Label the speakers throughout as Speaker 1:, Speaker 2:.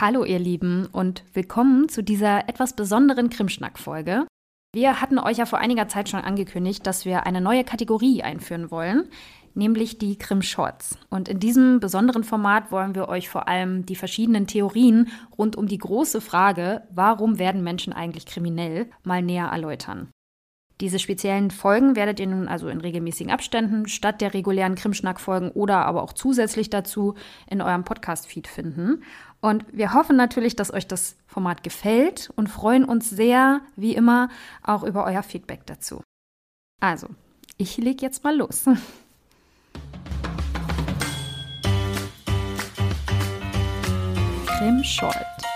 Speaker 1: Hallo ihr Lieben und willkommen zu dieser etwas besonderen Krimschnack-Folge. Wir hatten euch ja vor einiger Zeit schon angekündigt, dass wir eine neue Kategorie einführen wollen, nämlich die Krim-Shorts. Und in diesem besonderen Format wollen wir euch vor allem die verschiedenen Theorien rund um die große Frage, warum werden Menschen eigentlich kriminell, mal näher erläutern. Diese speziellen Folgen werdet ihr nun also in regelmäßigen Abständen statt der regulären Krimschnack-Folgen oder aber auch zusätzlich dazu in eurem Podcast-Feed finden. Und wir hoffen natürlich, dass euch das Format gefällt und freuen uns sehr, wie immer, auch über euer Feedback dazu. Also, ich leg jetzt mal los. Krim Short.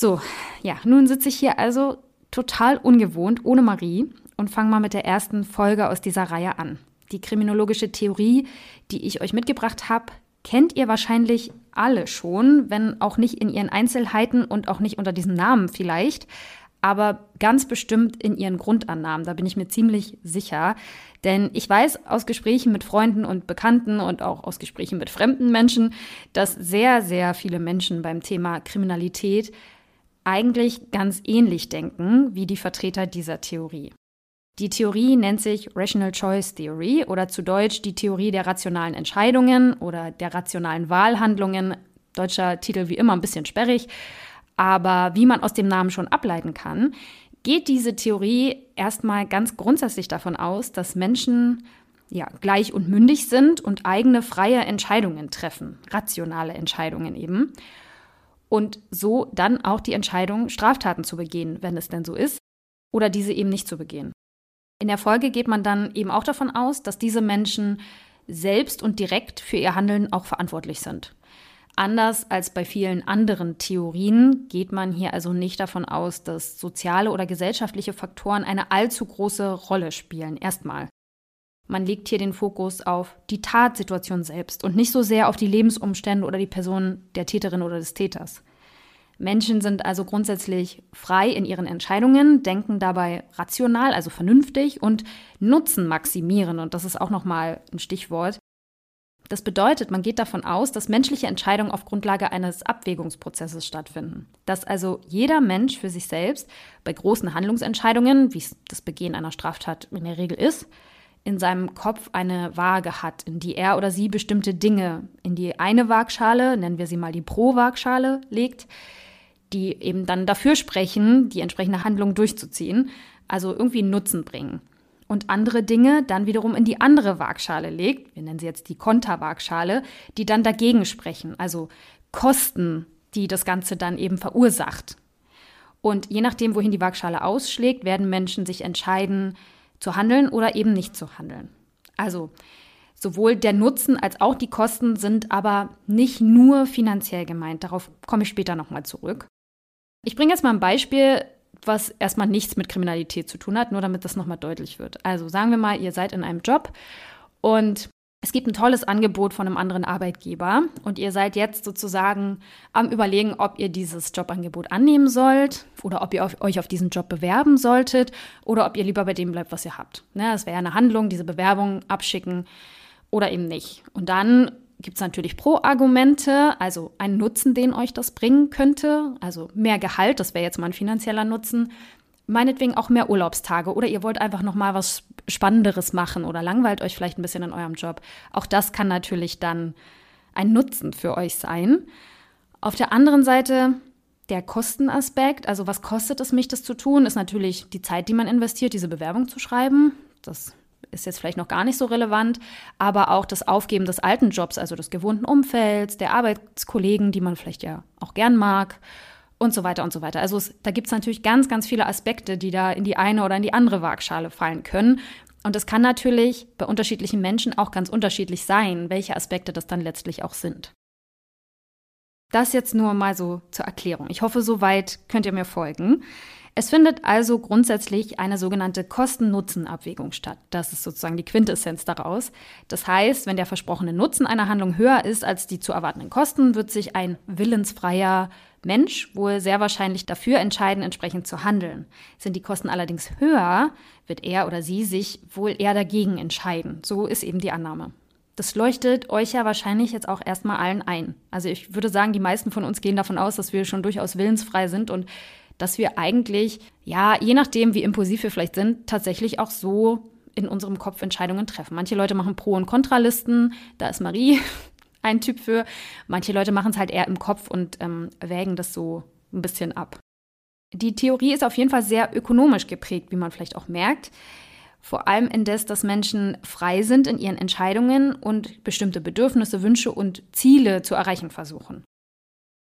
Speaker 1: So, ja, nun sitze ich hier also total ungewohnt ohne Marie und fange mal mit der ersten Folge aus dieser Reihe an. Die kriminologische Theorie, die ich euch mitgebracht habe, kennt ihr wahrscheinlich alle schon, wenn auch nicht in ihren Einzelheiten und auch nicht unter diesem Namen vielleicht, aber ganz bestimmt in ihren Grundannahmen, da bin ich mir ziemlich sicher. Denn ich weiß aus Gesprächen mit Freunden und Bekannten und auch aus Gesprächen mit fremden Menschen, dass sehr, sehr viele Menschen beim Thema Kriminalität eigentlich ganz ähnlich denken wie die Vertreter dieser Theorie. Die Theorie nennt sich Rational Choice Theory oder zu Deutsch die Theorie der rationalen Entscheidungen oder der rationalen Wahlhandlungen. Deutscher Titel wie immer ein bisschen sperrig, aber wie man aus dem Namen schon ableiten kann, geht diese Theorie erstmal ganz grundsätzlich davon aus, dass Menschen ja, gleich und mündig sind und eigene freie Entscheidungen treffen, rationale Entscheidungen eben. Und so dann auch die Entscheidung, Straftaten zu begehen, wenn es denn so ist, oder diese eben nicht zu begehen. In der Folge geht man dann eben auch davon aus, dass diese Menschen selbst und direkt für ihr Handeln auch verantwortlich sind. Anders als bei vielen anderen Theorien geht man hier also nicht davon aus, dass soziale oder gesellschaftliche Faktoren eine allzu große Rolle spielen. Erstmal. Man legt hier den Fokus auf die Tatsituation selbst und nicht so sehr auf die Lebensumstände oder die Person der Täterin oder des Täters. Menschen sind also grundsätzlich frei in ihren Entscheidungen, denken dabei rational, also vernünftig und nutzen maximieren. Und das ist auch nochmal ein Stichwort. Das bedeutet, man geht davon aus, dass menschliche Entscheidungen auf Grundlage eines Abwägungsprozesses stattfinden. Dass also jeder Mensch für sich selbst bei großen Handlungsentscheidungen, wie es das Begehen einer Straftat in der Regel ist, in seinem Kopf eine Waage hat, in die er oder sie bestimmte Dinge in die eine Waagschale, nennen wir sie mal die Pro-Waagschale, legt, die eben dann dafür sprechen, die entsprechende Handlung durchzuziehen, also irgendwie Nutzen bringen. Und andere Dinge dann wiederum in die andere Waagschale legt, wir nennen sie jetzt die Konterwaagschale, die dann dagegen sprechen, also Kosten, die das Ganze dann eben verursacht. Und je nachdem, wohin die Waagschale ausschlägt, werden Menschen sich entscheiden, zu handeln oder eben nicht zu handeln. Also sowohl der Nutzen als auch die Kosten sind aber nicht nur finanziell gemeint. Darauf komme ich später nochmal zurück. Ich bringe jetzt mal ein Beispiel, was erstmal nichts mit Kriminalität zu tun hat, nur damit das nochmal deutlich wird. Also sagen wir mal, ihr seid in einem Job und es gibt ein tolles Angebot von einem anderen Arbeitgeber und ihr seid jetzt sozusagen am Überlegen, ob ihr dieses Jobangebot annehmen sollt oder ob ihr auf, euch auf diesen Job bewerben solltet oder ob ihr lieber bei dem bleibt, was ihr habt. Ne, das wäre eine Handlung, diese Bewerbung abschicken oder eben nicht. Und dann gibt es natürlich Pro-Argumente, also einen Nutzen, den euch das bringen könnte. Also mehr Gehalt, das wäre jetzt mal ein finanzieller Nutzen. Meinetwegen auch mehr Urlaubstage oder ihr wollt einfach noch mal was Spannenderes machen oder langweilt euch vielleicht ein bisschen in eurem Job. Auch das kann natürlich dann ein Nutzen für euch sein. Auf der anderen Seite der Kostenaspekt, also was kostet es mich, das zu tun, ist natürlich die Zeit, die man investiert, diese Bewerbung zu schreiben. Das ist jetzt vielleicht noch gar nicht so relevant, aber auch das Aufgeben des alten Jobs, also des gewohnten Umfelds, der Arbeitskollegen, die man vielleicht ja auch gern mag und so weiter und so weiter. Also es, da gibt es natürlich ganz, ganz viele Aspekte, die da in die eine oder in die andere Waagschale fallen können. Und es kann natürlich bei unterschiedlichen Menschen auch ganz unterschiedlich sein, welche Aspekte das dann letztlich auch sind. Das jetzt nur mal so zur Erklärung. Ich hoffe, soweit könnt ihr mir folgen. Es findet also grundsätzlich eine sogenannte Kosten-Nutzen-Abwägung statt. Das ist sozusagen die Quintessenz daraus. Das heißt, wenn der versprochene Nutzen einer Handlung höher ist als die zu erwartenden Kosten, wird sich ein willensfreier Mensch wohl sehr wahrscheinlich dafür entscheiden, entsprechend zu handeln. Sind die Kosten allerdings höher, wird er oder sie sich wohl eher dagegen entscheiden. So ist eben die Annahme. Das leuchtet euch ja wahrscheinlich jetzt auch erstmal allen ein. Also ich würde sagen, die meisten von uns gehen davon aus, dass wir schon durchaus willensfrei sind und dass wir eigentlich, ja, je nachdem, wie impulsiv wir vielleicht sind, tatsächlich auch so in unserem Kopf Entscheidungen treffen. Manche Leute machen Pro- und Kontralisten, da ist Marie ein Typ für. Manche Leute machen es halt eher im Kopf und ähm, wägen das so ein bisschen ab. Die Theorie ist auf jeden Fall sehr ökonomisch geprägt, wie man vielleicht auch merkt. Vor allem indes, dass Menschen frei sind in ihren Entscheidungen und bestimmte Bedürfnisse, Wünsche und Ziele zu erreichen versuchen.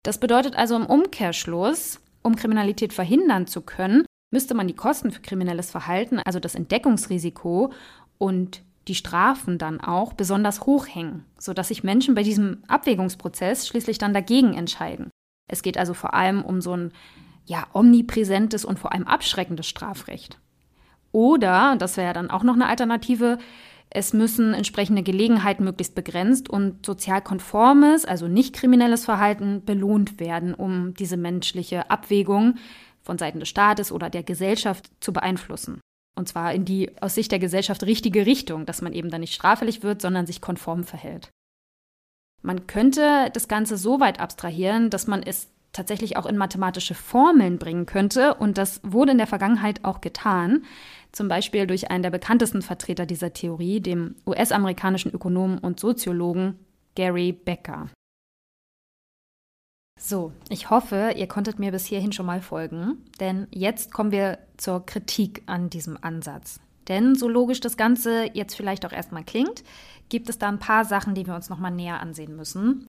Speaker 1: Das bedeutet also im Umkehrschluss, um Kriminalität verhindern zu können, müsste man die Kosten für kriminelles Verhalten, also das Entdeckungsrisiko und die Strafen dann auch besonders hoch hängen, sodass sich Menschen bei diesem Abwägungsprozess schließlich dann dagegen entscheiden. Es geht also vor allem um so ein ja, omnipräsentes und vor allem abschreckendes Strafrecht. Oder, das wäre ja dann auch noch eine Alternative, es müssen entsprechende Gelegenheiten möglichst begrenzt und sozial konformes, also nicht kriminelles Verhalten belohnt werden, um diese menschliche Abwägung von Seiten des Staates oder der Gesellschaft zu beeinflussen. Und zwar in die aus Sicht der Gesellschaft richtige Richtung, dass man eben dann nicht straffällig wird, sondern sich konform verhält. Man könnte das Ganze so weit abstrahieren, dass man es tatsächlich auch in mathematische Formeln bringen könnte. Und das wurde in der Vergangenheit auch getan. Zum Beispiel durch einen der bekanntesten Vertreter dieser Theorie, dem US-amerikanischen Ökonomen und Soziologen Gary Becker. So, ich hoffe, ihr konntet mir bis hierhin schon mal folgen, denn jetzt kommen wir zur Kritik an diesem Ansatz. Denn so logisch das Ganze jetzt vielleicht auch erstmal klingt, gibt es da ein paar Sachen, die wir uns nochmal näher ansehen müssen.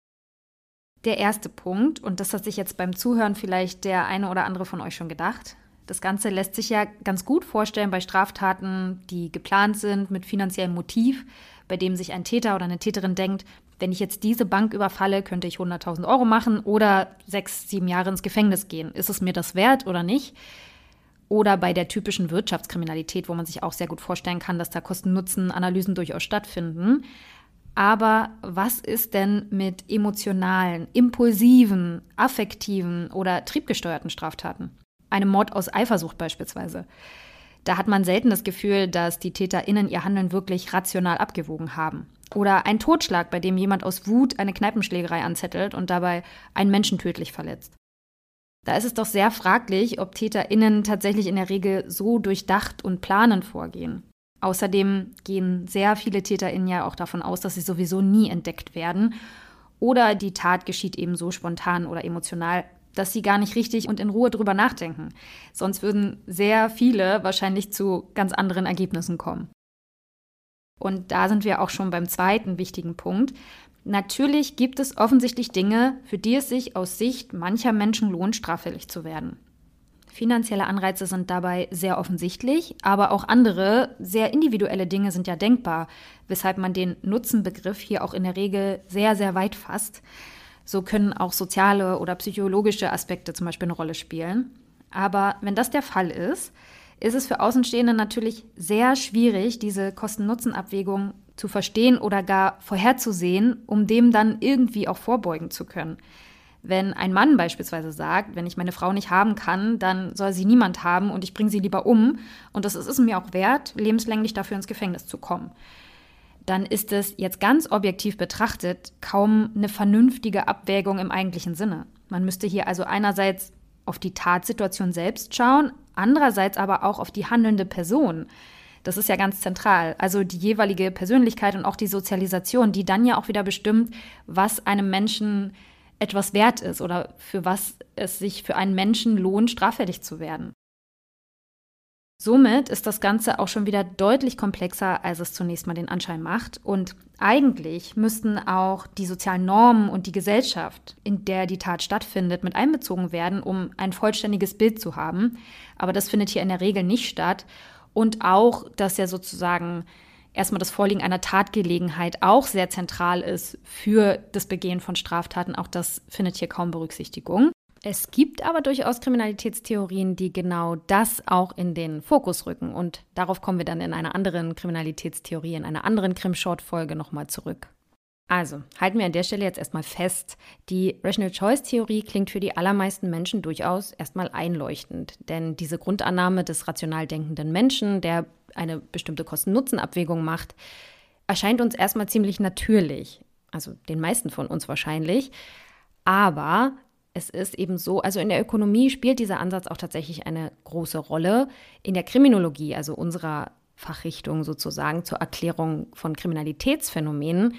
Speaker 1: Der erste Punkt, und das hat sich jetzt beim Zuhören vielleicht der eine oder andere von euch schon gedacht, das Ganze lässt sich ja ganz gut vorstellen bei Straftaten, die geplant sind mit finanziellem Motiv, bei dem sich ein Täter oder eine Täterin denkt, wenn ich jetzt diese Bank überfalle, könnte ich 100.000 Euro machen oder sechs, sieben Jahre ins Gefängnis gehen. Ist es mir das wert oder nicht? Oder bei der typischen Wirtschaftskriminalität, wo man sich auch sehr gut vorstellen kann, dass da Kosten-Nutzen-Analysen durchaus stattfinden. Aber was ist denn mit emotionalen, impulsiven, affektiven oder triebgesteuerten Straftaten? Einem Mord aus Eifersucht beispielsweise. Da hat man selten das Gefühl, dass die TäterInnen ihr Handeln wirklich rational abgewogen haben. Oder ein Totschlag, bei dem jemand aus Wut eine Kneipenschlägerei anzettelt und dabei einen Menschen tödlich verletzt. Da ist es doch sehr fraglich, ob TäterInnen tatsächlich in der Regel so durchdacht und planend vorgehen. Außerdem gehen sehr viele TäterInnen ja auch davon aus, dass sie sowieso nie entdeckt werden. Oder die Tat geschieht eben so spontan oder emotional, dass sie gar nicht richtig und in Ruhe drüber nachdenken. Sonst würden sehr viele wahrscheinlich zu ganz anderen Ergebnissen kommen. Und da sind wir auch schon beim zweiten wichtigen Punkt. Natürlich gibt es offensichtlich Dinge, für die es sich aus Sicht mancher Menschen lohnt, straffällig zu werden. Finanzielle Anreize sind dabei sehr offensichtlich, aber auch andere, sehr individuelle Dinge sind ja denkbar, weshalb man den Nutzenbegriff hier auch in der Regel sehr, sehr weit fasst. So können auch soziale oder psychologische Aspekte zum Beispiel eine Rolle spielen. Aber wenn das der Fall ist, ist es für Außenstehende natürlich sehr schwierig, diese Kosten-Nutzen-Abwägung zu verstehen oder gar vorherzusehen, um dem dann irgendwie auch vorbeugen zu können. Wenn ein Mann beispielsweise sagt, wenn ich meine Frau nicht haben kann, dann soll sie niemand haben und ich bringe sie lieber um und das ist es mir auch wert, lebenslänglich dafür ins Gefängnis zu kommen, dann ist es jetzt ganz objektiv betrachtet kaum eine vernünftige Abwägung im eigentlichen Sinne. Man müsste hier also einerseits auf die Tatsituation selbst schauen, andererseits aber auch auf die handelnde Person. Das ist ja ganz zentral. Also die jeweilige Persönlichkeit und auch die Sozialisation, die dann ja auch wieder bestimmt, was einem Menschen etwas wert ist oder für was es sich für einen Menschen lohnt, straffällig zu werden. Somit ist das Ganze auch schon wieder deutlich komplexer, als es zunächst mal den Anschein macht. Und eigentlich müssten auch die sozialen Normen und die Gesellschaft, in der die Tat stattfindet, mit einbezogen werden, um ein vollständiges Bild zu haben. Aber das findet hier in der Regel nicht statt. Und auch, dass ja sozusagen erstmal das Vorliegen einer Tatgelegenheit auch sehr zentral ist für das Begehen von Straftaten. Auch das findet hier kaum Berücksichtigung. Es gibt aber durchaus Kriminalitätstheorien, die genau das auch in den Fokus rücken. Und darauf kommen wir dann in einer anderen Kriminalitätstheorie, in einer anderen Krim-Short-Folge nochmal zurück. Also, halten wir an der Stelle jetzt erstmal fest. Die Rational Choice Theorie klingt für die allermeisten Menschen durchaus erstmal einleuchtend. Denn diese Grundannahme des rational denkenden Menschen, der eine bestimmte Kosten-Nutzen-Abwägung macht, erscheint uns erstmal ziemlich natürlich. Also den meisten von uns wahrscheinlich. Aber es ist eben so, also in der Ökonomie spielt dieser Ansatz auch tatsächlich eine große Rolle. In der Kriminologie, also unserer Fachrichtung sozusagen zur Erklärung von Kriminalitätsphänomenen,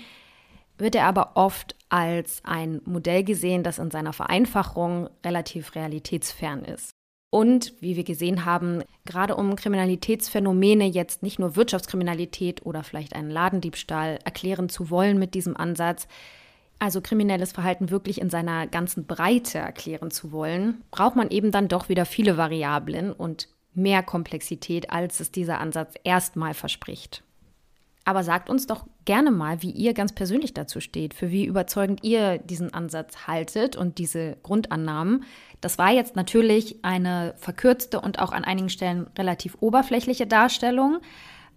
Speaker 1: wird er aber oft als ein Modell gesehen, das in seiner Vereinfachung relativ realitätsfern ist. Und wie wir gesehen haben, gerade um Kriminalitätsphänomene jetzt nicht nur Wirtschaftskriminalität oder vielleicht einen Ladendiebstahl erklären zu wollen mit diesem Ansatz, also kriminelles Verhalten wirklich in seiner ganzen Breite erklären zu wollen, braucht man eben dann doch wieder viele Variablen und mehr Komplexität, als es dieser Ansatz erstmal verspricht. Aber sagt uns doch gerne mal, wie ihr ganz persönlich dazu steht, für wie überzeugend ihr diesen Ansatz haltet und diese Grundannahmen. Das war jetzt natürlich eine verkürzte und auch an einigen Stellen relativ oberflächliche Darstellung.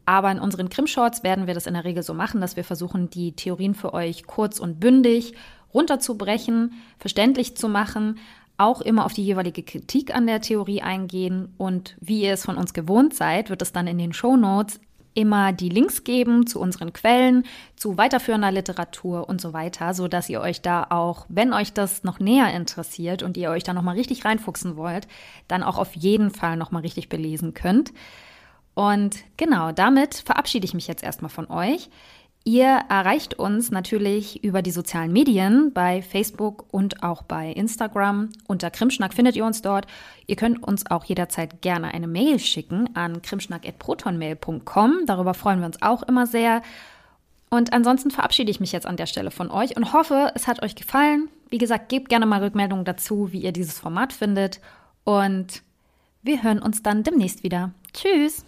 Speaker 1: Aber in unseren Krim-Shorts werden wir das in der Regel so machen, dass wir versuchen, die Theorien für euch kurz und bündig runterzubrechen, verständlich zu machen, auch immer auf die jeweilige Kritik an der Theorie eingehen und wie ihr es von uns gewohnt seid, wird es dann in den Show Notes immer die Links geben zu unseren Quellen, zu weiterführender Literatur und so weiter, so dass ihr euch da auch, wenn euch das noch näher interessiert und ihr euch da noch mal richtig reinfuchsen wollt, dann auch auf jeden Fall noch mal richtig belesen könnt. Und genau, damit verabschiede ich mich jetzt erstmal von euch. Ihr erreicht uns natürlich über die sozialen Medien bei Facebook und auch bei Instagram. Unter Krimschnack findet ihr uns dort. Ihr könnt uns auch jederzeit gerne eine Mail schicken an krimschnack.protonmail.com. Darüber freuen wir uns auch immer sehr. Und ansonsten verabschiede ich mich jetzt an der Stelle von euch und hoffe, es hat euch gefallen. Wie gesagt, gebt gerne mal Rückmeldungen dazu, wie ihr dieses Format findet. Und wir hören uns dann demnächst wieder. Tschüss!